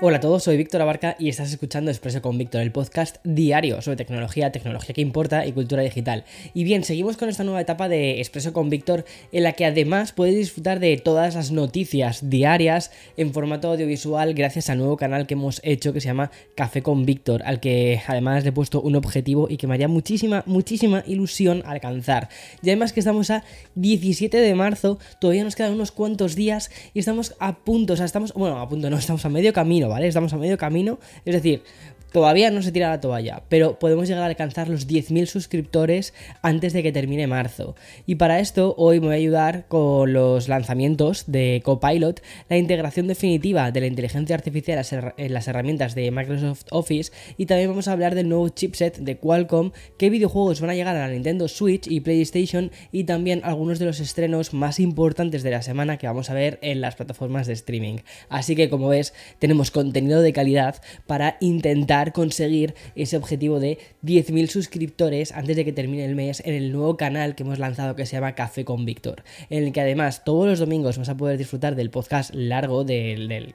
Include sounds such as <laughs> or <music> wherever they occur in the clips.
Hola a todos, soy Víctor Abarca y estás escuchando Expreso con Víctor, el podcast diario sobre tecnología, tecnología que importa y cultura digital. Y bien, seguimos con esta nueva etapa de Expreso con Víctor en la que además puedes disfrutar de todas las noticias diarias en formato audiovisual gracias al nuevo canal que hemos hecho que se llama Café con Víctor, al que además le he puesto un objetivo y que me haría muchísima, muchísima ilusión alcanzar. Y además que estamos a 17 de marzo, todavía nos quedan unos cuantos días y estamos a punto, o sea, estamos, bueno, a punto no, estamos a medio camino ¿vale? Estamos a medio camino. Es decir, Todavía no se tira la toalla, pero podemos llegar a alcanzar los 10.000 suscriptores antes de que termine marzo. Y para esto hoy me voy a ayudar con los lanzamientos de Copilot, la integración definitiva de la inteligencia artificial en las herramientas de Microsoft Office y también vamos a hablar del nuevo chipset de Qualcomm, qué videojuegos van a llegar a la Nintendo Switch y PlayStation y también algunos de los estrenos más importantes de la semana que vamos a ver en las plataformas de streaming. Así que como ves, tenemos contenido de calidad para intentar conseguir ese objetivo de 10.000 suscriptores antes de que termine el mes en el nuevo canal que hemos lanzado que se llama Café con Víctor, en el que además todos los domingos vas a poder disfrutar del podcast largo del,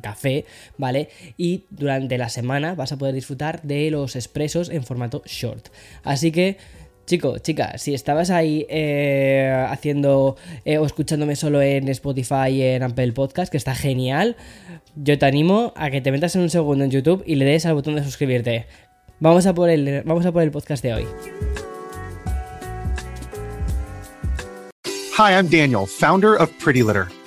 café, ¿vale? Y durante la semana vas a poder disfrutar de los expresos en formato short. Así que... Chico, chica, si estabas ahí eh, haciendo eh, o escuchándome solo en Spotify y en Apple Podcast, que está genial, yo te animo a que te metas en un segundo en YouTube y le des al botón de suscribirte. Vamos a por el, vamos a por el podcast de hoy. Hi, I'm Daniel, founder of Pretty Litter.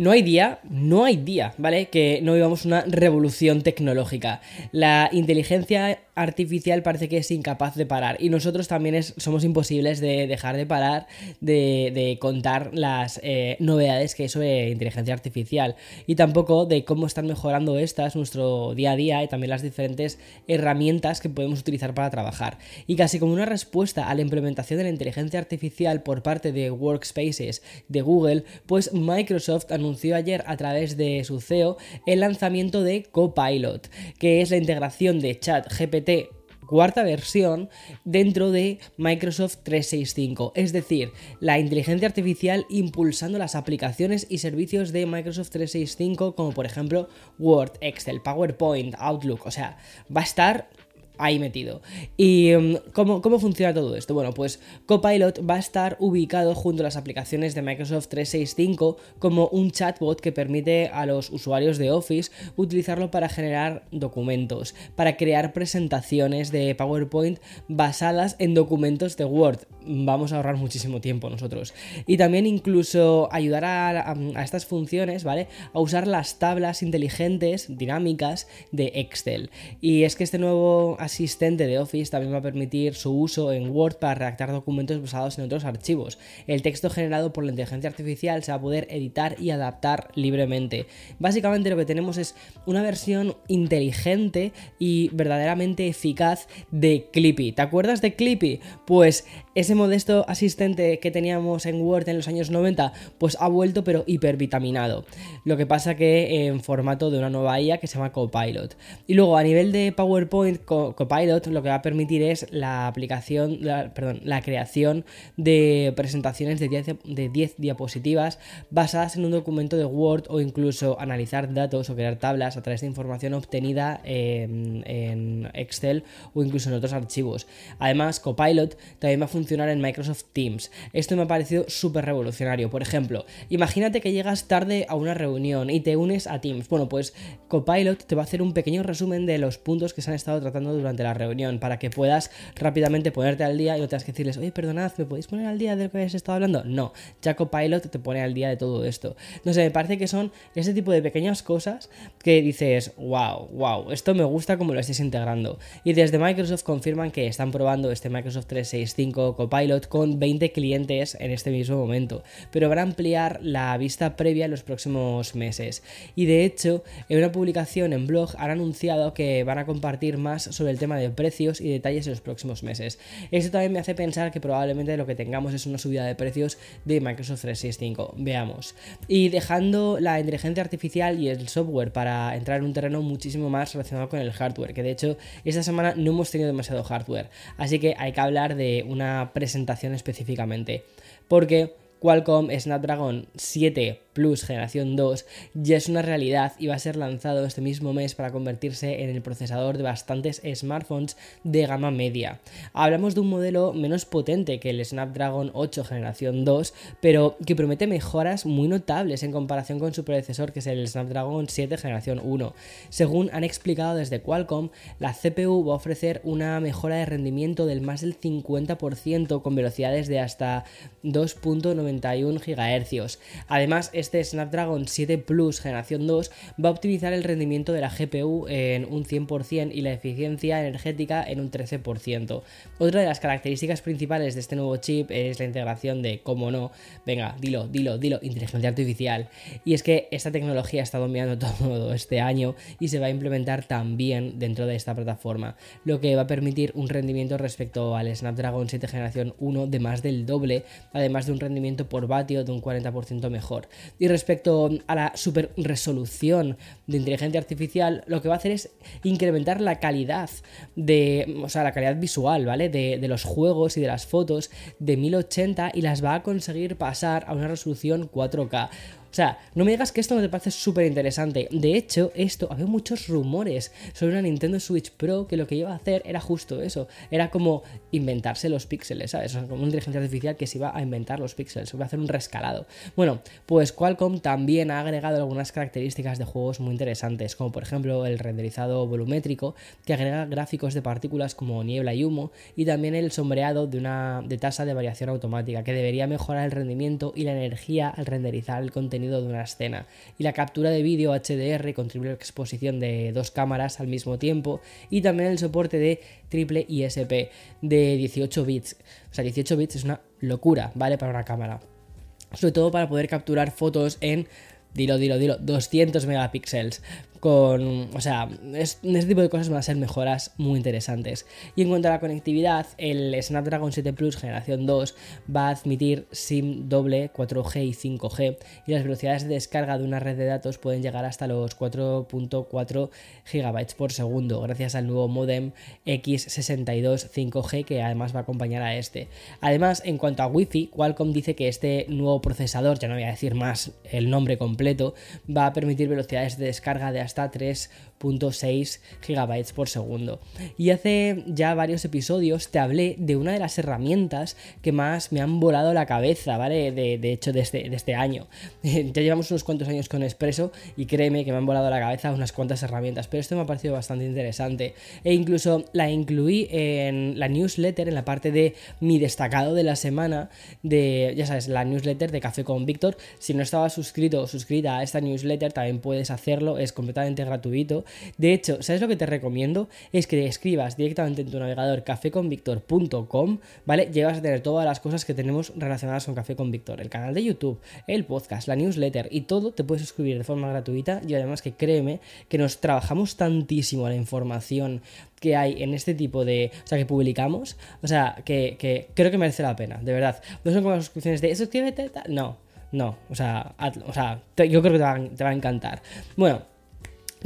No hay día, no hay día, ¿vale? Que no vivamos una revolución tecnológica. La inteligencia artificial parece que es incapaz de parar y nosotros también somos imposibles de dejar de parar de, contar las eh, novedades que hay sobre inteligencia artificial y tampoco de cómo están mejorando estas nuestro día a día y también las diferentes herramientas que podemos utilizar para trabajar. Y casi como una respuesta a la implementación de la inteligencia artificial por parte de Workspaces de Google, pues Microsoft anunció ayer a través de su CEO el lanzamiento de Copilot, que es la integración de chat Cuarta versión dentro de Microsoft 365, es decir, la inteligencia artificial impulsando las aplicaciones y servicios de Microsoft 365 como por ejemplo Word, Excel, PowerPoint, Outlook, o sea, va a estar ahí metido. ¿Y mm, ¿cómo, cómo, funciona todo esto? Bueno, pues Copilot va a estar ubicado junto a las aplicaciones de Microsoft 365 como un chatbot que permite a los usuarios de Office utilizarlo para generar documentos, para crear presentaciones de PowerPoint basadas en documentos de Word. Vamos a ahorrar muchísimo tiempo nosotros. Y también incluso ayudar a, a estas funciones, ¿vale? A usar las tablas inteligentes, dinámicas de Excel. Y es que este nuevo asistente de Office también va a permitir su uso en Word para redactar documentos basados en otros archivos. El texto generado por la inteligencia artificial se va a poder editar y adaptar libremente. Básicamente lo que tenemos es una versión inteligente y verdaderamente eficaz de Clippy. ¿Te acuerdas de Clippy? Pues ese modesto asistente que teníamos en Word en los años 90, pues ha vuelto pero hipervitaminado. Lo que pasa que en formato de una nueva IA que se llama Copilot. Y luego a nivel de PowerPoint, Copilot lo que va a permitir es la aplicación, perdón, la creación de presentaciones de 10, de 10 diapositivas basadas en un documento de Word o incluso analizar datos o crear tablas a través de información obtenida en, en Excel o incluso en otros archivos. Además, Copilot también va a funcionar en Microsoft Teams. Esto me ha parecido súper revolucionario. Por ejemplo, imagínate que llegas tarde a una reunión y te unes a Teams. Bueno, pues Copilot te va a hacer un pequeño resumen de los puntos que se han estado tratando durante la reunión para que puedas rápidamente ponerte al día y no tengas que decirles, oye, perdonad, ¿me podéis poner al día de lo que habéis estado hablando? No, ya Copilot te pone al día de todo esto. No sé, me parece que son ese tipo de pequeñas cosas que dices, wow, wow, esto me gusta como lo estáis integrando. Y desde Microsoft confirman que están probando este Microsoft 365 Copilot con 20 clientes en este mismo momento, pero van a ampliar la vista previa en los próximos meses. Y de hecho, en una publicación en blog han anunciado que van a compartir más sobre el tema de precios y detalles en los próximos meses. Esto también me hace pensar que probablemente lo que tengamos es una subida de precios de Microsoft 365. Veamos. Y dejando la inteligencia artificial y el software para entrar en un terreno muchísimo más relacionado con el hardware, que de hecho esta semana no hemos tenido demasiado hardware, así que hay que hablar de una presentación específicamente. Porque Qualcomm Snapdragon 7 Plus generación 2 ya es una realidad y va a ser lanzado este mismo mes para convertirse en el procesador de bastantes smartphones de gama media. Hablamos de un modelo menos potente que el Snapdragon 8 generación 2, pero que promete mejoras muy notables en comparación con su predecesor que es el Snapdragon 7 generación 1. Según han explicado desde Qualcomm, la CPU va a ofrecer una mejora de rendimiento del más del 50% con velocidades de hasta 2.91 GHz. Además, este Snapdragon 7 Plus generación 2 va a optimizar el rendimiento de la GPU en un 100% y la eficiencia energética en un 13%. Otra de las características principales de este nuevo chip es la integración de, como no, venga, dilo, dilo, dilo, inteligencia artificial. Y es que esta tecnología está dominando <laughs> todo este año y se va a implementar también dentro de esta plataforma, lo que va a permitir un rendimiento respecto al Snapdragon 7 generación 1 de más del doble, además de un rendimiento por vatio de un 40% mejor. Y respecto a la super resolución de inteligencia artificial, lo que va a hacer es incrementar la calidad de, o sea, la calidad visual, ¿vale? De, de los juegos y de las fotos de 1080 y las va a conseguir pasar a una resolución 4K. O sea, no me digas que esto no te parece súper interesante. De hecho, esto, había muchos rumores sobre una Nintendo Switch Pro que lo que iba a hacer era justo eso. Era como inventarse los píxeles, ¿sabes? como una inteligencia artificial que se iba a inventar los píxeles, se iba a hacer un rescalado. Bueno, pues Qualcomm también ha agregado algunas características de juegos muy interesantes, como por ejemplo el renderizado volumétrico, que agrega gráficos de partículas como niebla y humo, y también el sombreado de una de tasa de variación automática, que debería mejorar el rendimiento y la energía al renderizar el contenido de una escena. Y la captura de vídeo HDR contribuye a la exposición de dos cámaras al mismo tiempo y también el soporte de triple ISP de 18 bits. O sea, 18 bits es una locura, ¿vale? Para una cámara. Sobre todo para poder capturar fotos en dilo, dilo, dilo, 200 megapíxeles con, o sea, este tipo de cosas van a ser mejoras muy interesantes. Y en cuanto a la conectividad, el Snapdragon 7 Plus generación 2 va a admitir SIM doble 4G y 5G y las velocidades de descarga de una red de datos pueden llegar hasta los 4.4 GB por segundo gracias al nuevo modem X62 5G que además va a acompañar a este. Además, en cuanto a Wi-Fi, Qualcomm dice que este nuevo procesador, ya no voy a decir más el nombre completo, va a permitir velocidades de descarga de hasta 3.6 GB por segundo. Y hace ya varios episodios te hablé de una de las herramientas que más me han volado la cabeza, ¿vale? De, hecho, de este, de este año. <laughs> ya llevamos unos cuantos años con Expreso y créeme que me han volado la cabeza unas cuantas herramientas, pero esto me ha parecido bastante interesante. E incluso la incluí en la newsletter, en la parte de mi destacado de la semana, de, ya sabes, la newsletter de Café con Víctor. Si no estabas suscrito o suscrita a esta newsletter, también puedes hacerlo, es completamente gratuito. De hecho, ¿sabes lo que te recomiendo? Es que escribas directamente en tu navegador cafeconvictor.com, ¿vale? Llevas a tener todas las cosas que tenemos relacionadas con Café con Víctor, el canal de YouTube, el podcast, la newsletter y todo te puedes suscribir de forma gratuita y además que créeme que nos trabajamos tantísimo la información que hay en este tipo de. O sea, que publicamos. O sea, que, creo que merece la pena, de verdad. No son como las suscripciones de suscríbete, no, no. O sea, o sea yo creo que te va a encantar. Bueno,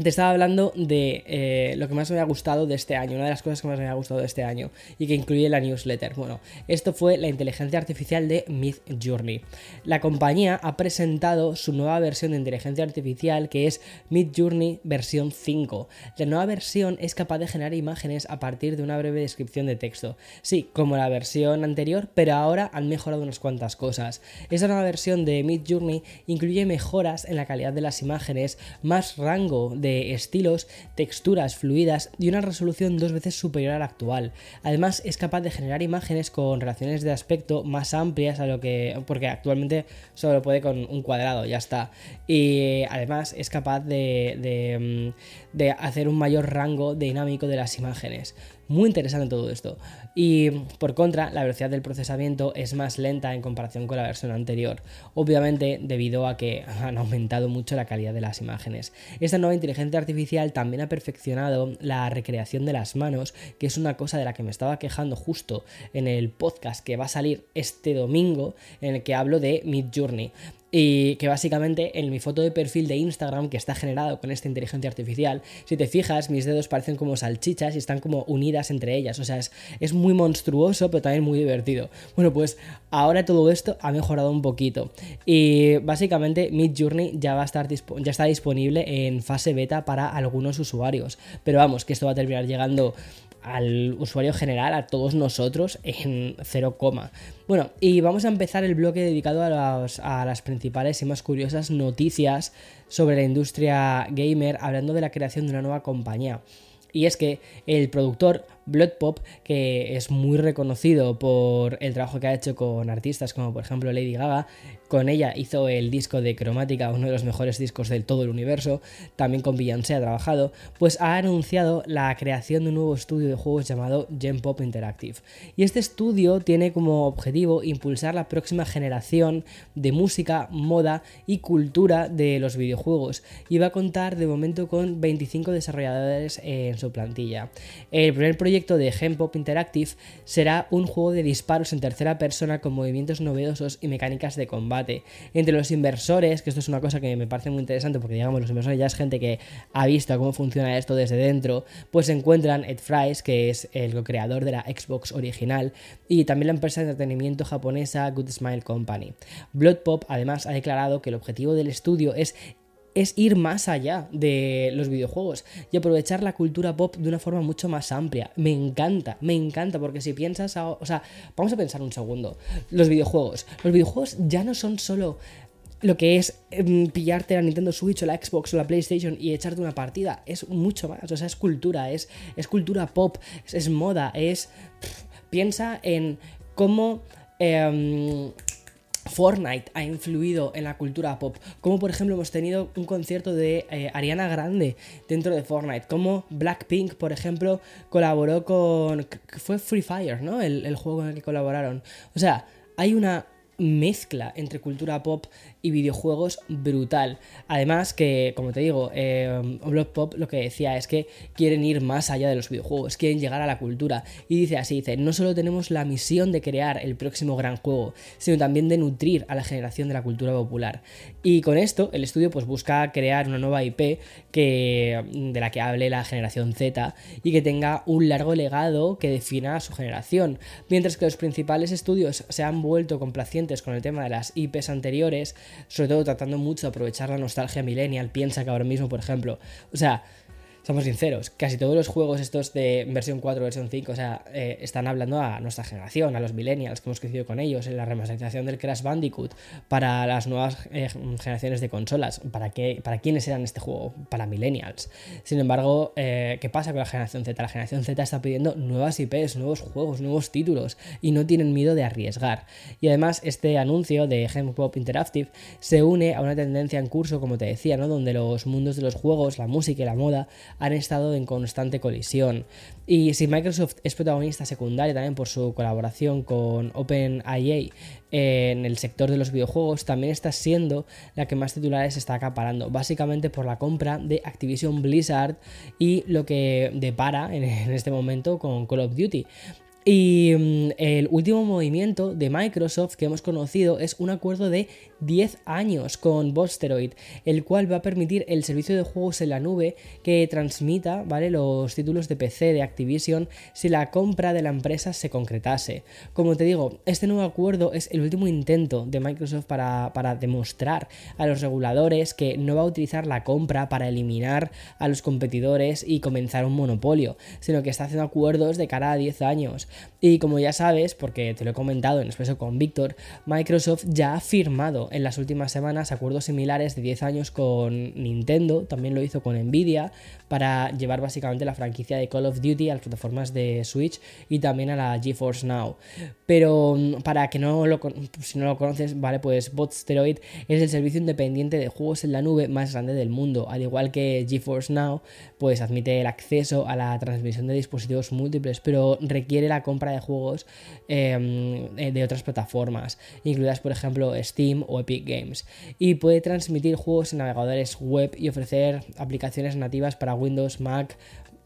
te estaba hablando de eh, lo que más me ha gustado de este año, una de las cosas que más me ha gustado de este año y que incluye la newsletter. Bueno, esto fue la inteligencia artificial de Mid Journey. La compañía ha presentado su nueva versión de inteligencia artificial que es Mid Journey versión 5. La nueva versión es capaz de generar imágenes a partir de una breve descripción de texto. Sí, como la versión anterior, pero ahora han mejorado unas cuantas cosas. Esta nueva versión de Mid Journey incluye mejoras en la calidad de las imágenes, más rango de estilos, texturas fluidas y una resolución dos veces superior a la actual. Además, es capaz de generar imágenes con relaciones de aspecto más amplias a lo que. porque actualmente solo puede con un cuadrado, ya está. Y además es capaz de, de, mm, de hacer un mayor rango dinámico de las imágenes. Muy interesante todo esto. Y por contra, la velocidad del procesamiento es más lenta en comparación con la versión anterior, obviamente debido a que han aumentado mucho la calidad de las imágenes. Esta nueva inteligencia artificial también ha perfeccionado la recreación de las manos, que es una cosa de la que me estaba quejando justo en el podcast que va a salir este domingo, en el que hablo de Mid Journey y que básicamente en mi foto de perfil de Instagram que está generado con esta inteligencia artificial, si te fijas, mis dedos parecen como salchichas y están como unidas entre ellas, o sea, es, muy monstruoso pero también muy divertido. Bueno, pues ahora todo esto ha mejorado un poquito y básicamente Mid Journey ya va a estar ya está disponible en fase beta para algunos usuarios, pero vamos, que esto va a terminar llegando al usuario general, a todos nosotros, en 0, bueno, y vamos a empezar el bloque dedicado a, a, las principales y más curiosas noticias sobre la industria gamer, hablando de la creación de una nueva compañía. Y es que el productor Blood Pop, que es muy reconocido por el trabajo que ha hecho con artistas como por ejemplo Lady Gaga, con ella hizo el disco de Cromática, uno de los mejores discos del todo el universo, también con Beyoncé ha trabajado, pues ha anunciado la creación de un nuevo estudio de juegos llamado Gen Pop Interactive. Y este estudio tiene como objetivo impulsar la próxima generación de música, moda y cultura de los videojuegos, y va a contar de momento con 25 desarrolladores en su plantilla. El primer proyecto de Gen Pop Interactive será un juego de disparos en tercera persona con movimientos novedosos y mecánicas de combate entre los inversores, que esto es una cosa que me parece muy interesante porque digamos los inversores ya es gente que ha visto cómo funciona esto desde dentro, pues se encuentran Ed Fries, que es el creador de la Xbox original, y también la empresa de entretenimiento japonesa Good Smile Company. Blood Pop además ha declarado que el objetivo del estudio es es ir más allá de los videojuegos y aprovechar la cultura pop de una forma mucho más amplia. Me encanta, me encanta, porque si piensas, o sea, vamos a pensar un segundo, los videojuegos, los videojuegos ya no son solo lo que es em, pillarte la Nintendo Switch o la Xbox o la PlayStation y echarte una partida, es mucho más, o sea, es cultura, es, es cultura pop, es, moda, es... piensa en cómo... Em, Fortnite ha influido en la cultura pop, como por ejemplo hemos tenido un concierto de eh, Ariana Grande dentro de Fortnite, como Blackpink, por ejemplo, colaboró con... fue Free Fire, ¿no? El, el juego en el que colaboraron. O sea, hay una mezcla entre cultura pop y videojuegos brutal. Además que, como te digo, eh, Pop lo que decía es que quieren ir más allá de los videojuegos, quieren llegar a la cultura. Y dice así, dice, no solo tenemos la misión de crear el próximo gran juego, sino también de nutrir a la generación de la cultura popular. Y con esto, el estudio pues busca crear una nueva IP que, de la que hable la generación Z y que tenga un largo legado que defina a su generación. Mientras que los principales estudios se han vuelto complacientes con el tema de las IPs anteriores, sobre todo tratando mucho de aprovechar la nostalgia millennial. Piensa que ahora mismo, por ejemplo, o sea, somos sinceros, casi todos los juegos estos de versión 4, versión 5, o sea, eh, están hablando a nuestra generación, a los millennials que hemos crecido con ellos, en la remasterización del Crash Bandicoot para las nuevas eh, generaciones de consolas. ¿Para, qué, ¿Para quiénes eran este juego? Para millennials. Sin embargo, eh, ¿qué pasa con la generación Z? La generación Z está pidiendo nuevas IPs, nuevos juegos, nuevos títulos y no tienen miedo de arriesgar. Y además, este anuncio de Pop Interactive se une a una tendencia en curso, como te decía, ¿no? donde los mundos de los juegos, la música y la moda han estado en constante colisión. Y si Microsoft es protagonista secundaria también por su colaboración con OpenIA en el sector de los videojuegos, también está siendo la que más titulares está acaparando, básicamente por la compra de Activision Blizzard y lo que depara en, este momento con Call of Duty. Y mm, el último movimiento de Microsoft que hemos conocido es un acuerdo de 10 años con Bosteroid, el cual va a permitir el servicio de juegos en la nube que transmita ¿vale? los títulos de PC de Activision si la compra de la empresa se concretase. Como te digo, este nuevo acuerdo es el último intento de Microsoft para, para demostrar a los reguladores que no va a utilizar la compra para eliminar a los competidores y comenzar un monopolio, sino que está haciendo acuerdos de cara a 10 años. Y como ya sabes, porque te lo he comentado en expreso con Víctor, Microsoft ya ha firmado en las últimas semanas acuerdos similares de 10 años con Nintendo, también lo hizo con Nvidia, para llevar básicamente la franquicia de Call of Duty a las plataformas de Switch y también a la GeForce Now. Pero mm, para que no lo, si no lo conoces, vale, pues Botsteroid es el servicio independiente de juegos en la nube más grande del mundo, al igual que GeForce Now, pues admite el acceso a la transmisión de dispositivos múltiples, pero requiere la compra de juegos em, de otras plataformas, incluidas por ejemplo Steam o Epic Games, y puede transmitir juegos en navegadores web y ofrecer aplicaciones nativas para Windows, Mac,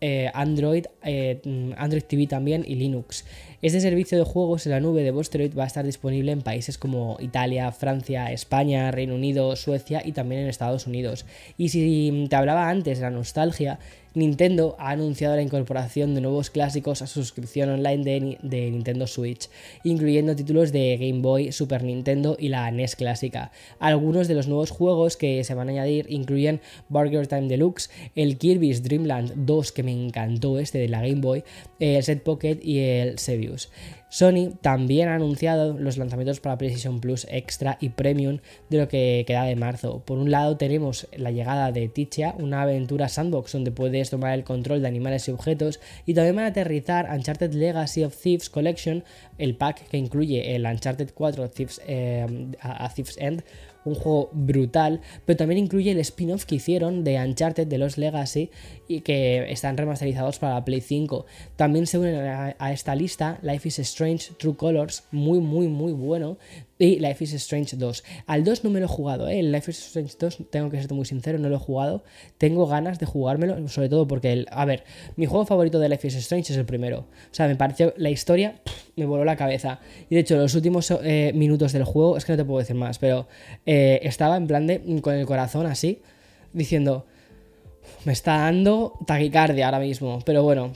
eh, Android, eh, Android TV también y Linux. Este servicio de juegos en la nube de Bosteroid va a estar disponible en países como Italia, Francia, España, Reino Unido, Suecia y también en Estados Unidos. Y si te hablaba antes de la nostalgia, Nintendo ha anunciado la incorporación de nuevos clásicos a su suscripción online de, Nintendo Switch, incluyendo títulos de Game Boy, Super Nintendo y la NES clásica. Algunos de los nuevos juegos que se van a añadir incluyen Burger Time Deluxe, el Kirby's Dream Land 2, que me encantó este de la Game Boy, el Set Pocket y el Sebius. Sony también ha anunciado los lanzamientos para PlayStation Plus Extra y Premium de lo que queda de marzo. Por un lado tenemos la llegada de Tichia, una aventura sandbox donde puedes tomar el control de animales y objetos y también van a aterrizar Uncharted Legacy of Thieves Collection, el pack que incluye el Uncharted 4 Thieves, eh, a Thieves End un juego brutal, pero también incluye el spin-off que hicieron de Uncharted de los Legacy y que están remasterizados para la Play 5. También se unen a, esta lista Life is Strange True Colors, muy muy muy bueno, y Life is Strange 2. Al 2 no me lo he jugado, ¿eh? El Life is Strange 2, tengo que ser muy sincero, no lo he jugado. Tengo ganas de jugármelo, sobre todo porque, el, a ver, mi juego favorito de Life is Strange es el primero. O sea, me pareció la historia, me voló la cabeza. Y de hecho, los últimos eh, minutos del juego, es que no te puedo decir más, pero eh, estaba en plan de, con el corazón así, diciendo, me está dando taquicardia ahora mismo. Pero bueno,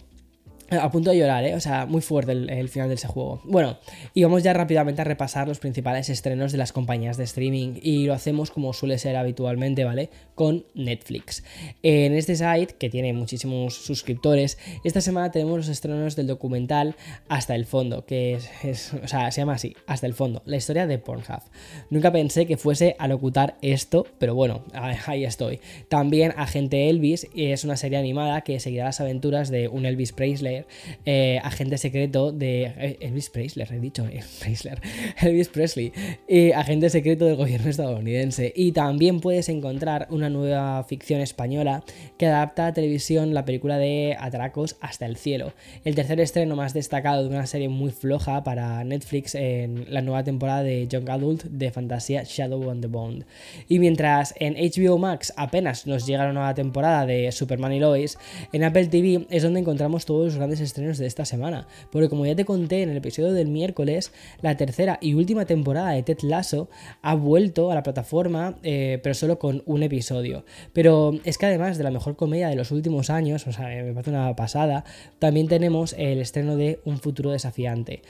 a punto de llorar, ¿eh? O sea, muy fuerte el, final de ese juego. Bueno, y vamos ya rápidamente a repasar los principales estrenos de las compañías de streaming. Y lo hacemos como suele ser habitualmente, ¿vale? Con Netflix. En este site, que tiene muchísimos suscriptores, esta semana tenemos los estrenos del documental Hasta el Fondo, que es, o sea, se llama así, Hasta el Fondo, la historia de Pornhub. Nunca pensé que fuese a locutar esto, pero bueno, ahí estoy. También Agente Elvis, es una serie animada que seguirá las aventuras de un Elvis Presley eh, agente secreto de eh, Elvis Presley, he dicho eh, Elvis Presley, agente secreto del gobierno estadounidense. Y también puedes encontrar una nueva ficción española que adapta a televisión la película de Atracos hasta el cielo. El tercer estreno más destacado de una serie muy floja para Netflix en la nueva temporada de Young Adult de fantasía Shadow on the Bond. Y mientras en HBO Max apenas nos llega la nueva temporada de Superman y Lois, en Apple TV es donde encontramos todos los grandes estrenos de esta semana, porque como ya te conté en el episodio del miércoles, la tercera y última temporada de Ted Lasso ha vuelto a la plataforma, eh, pero solo con un episodio. Pero es que además de la mejor comedia de los últimos años, o sea, me parece una pasada, también tenemos el estreno de Un futuro desafiante.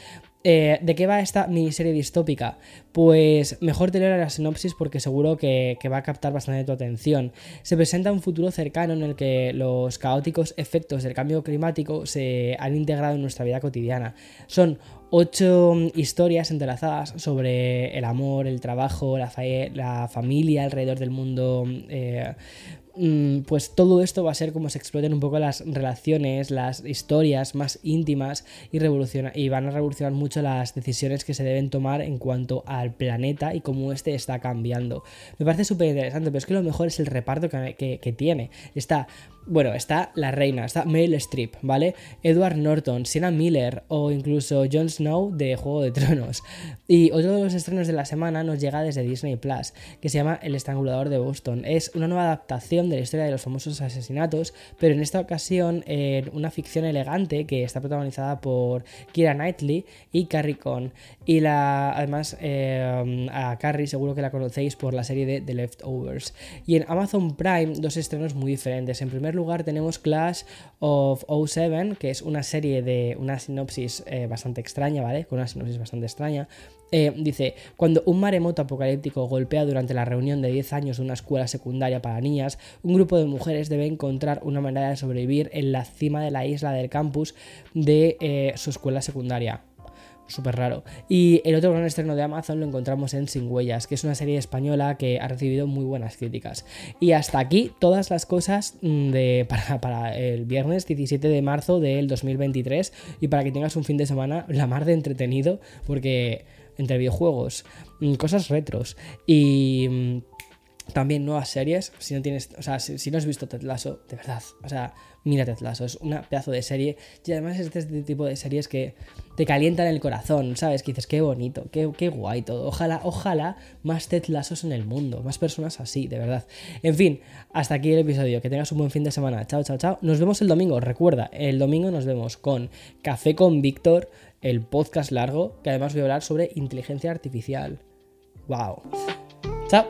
Eh, ¿De qué va esta miniserie distópica? Pues mejor te la sinopsis porque seguro que, va a captar bastante tu atención. Se presenta un futuro cercano en el que los caóticos efectos del cambio climático se han integrado en nuestra vida cotidiana. Son ocho historias entrelazadas sobre el amor, el trabajo, la, la familia alrededor del mundo eh, Mm, pues todo esto va a ser como se exploten un poco las relaciones, las historias más íntimas y, y van a revolucionar mucho las decisiones que se deben tomar en cuanto al planeta y cómo este está cambiando. Me parece súper interesante, pero es que lo mejor es el reparto que, que tiene. Está bueno, está la reina, está Meryl Streep, ¿vale? Edward Norton, Sienna Miller o incluso Jon Snow de Juego de Tronos. Y otro de los estrenos de la semana nos llega desde Disney Plus, que se llama El Estrangulador de Boston. Es una nueva adaptación de la historia de los famosos asesinatos, pero en esta ocasión en una ficción elegante que está protagonizada por Kira Knightley y Carrie Cohn. Y la, además, eh, a Carrie seguro que la conocéis por la serie de The Leftovers. Y en Amazon Prime, dos estrenos muy diferentes. En primer lugar, tenemos Clash of 07, que es una serie de una sinopsis eh, bastante extraña, ¿vale? Con una sinopsis bastante extraña. Eh, dice, cuando un maremoto apocalíptico golpea durante la reunión de 10 años de una escuela secundaria para niñas, un grupo de mujeres debe encontrar una manera de sobrevivir en la cima de la isla del campus de su escuela secundaria súper raro. Y el otro gran estreno de Amazon lo encontramos en Sin Huellas, que es una serie española que ha recibido muy buenas críticas. Y hasta aquí todas las cosas mm, de, <laughs> para, el viernes 17 de marzo del 2023 y para que tengas un fin de semana la mar de entretenido, porque entre videojuegos, mm, cosas retros y mm, también nuevas series, si no tienes, o sea, si, no has visto Ted de verdad, o sea, mira Ted es un pedazo de serie y además es este tipo de series que te calientan el corazón, ¿sabes? Que dices, qué bonito, qué, qué guay todo, ojalá, ojalá más Ted en el mundo, más personas así, de verdad. En fin, hasta aquí el episodio, que tengas un buen fin de semana, chao, chao, chao, nos vemos el domingo, recuerda, el domingo nos vemos con Café con Víctor, el podcast largo, que además voy a hablar sobre inteligencia artificial. ¡Wow! ¡Chao!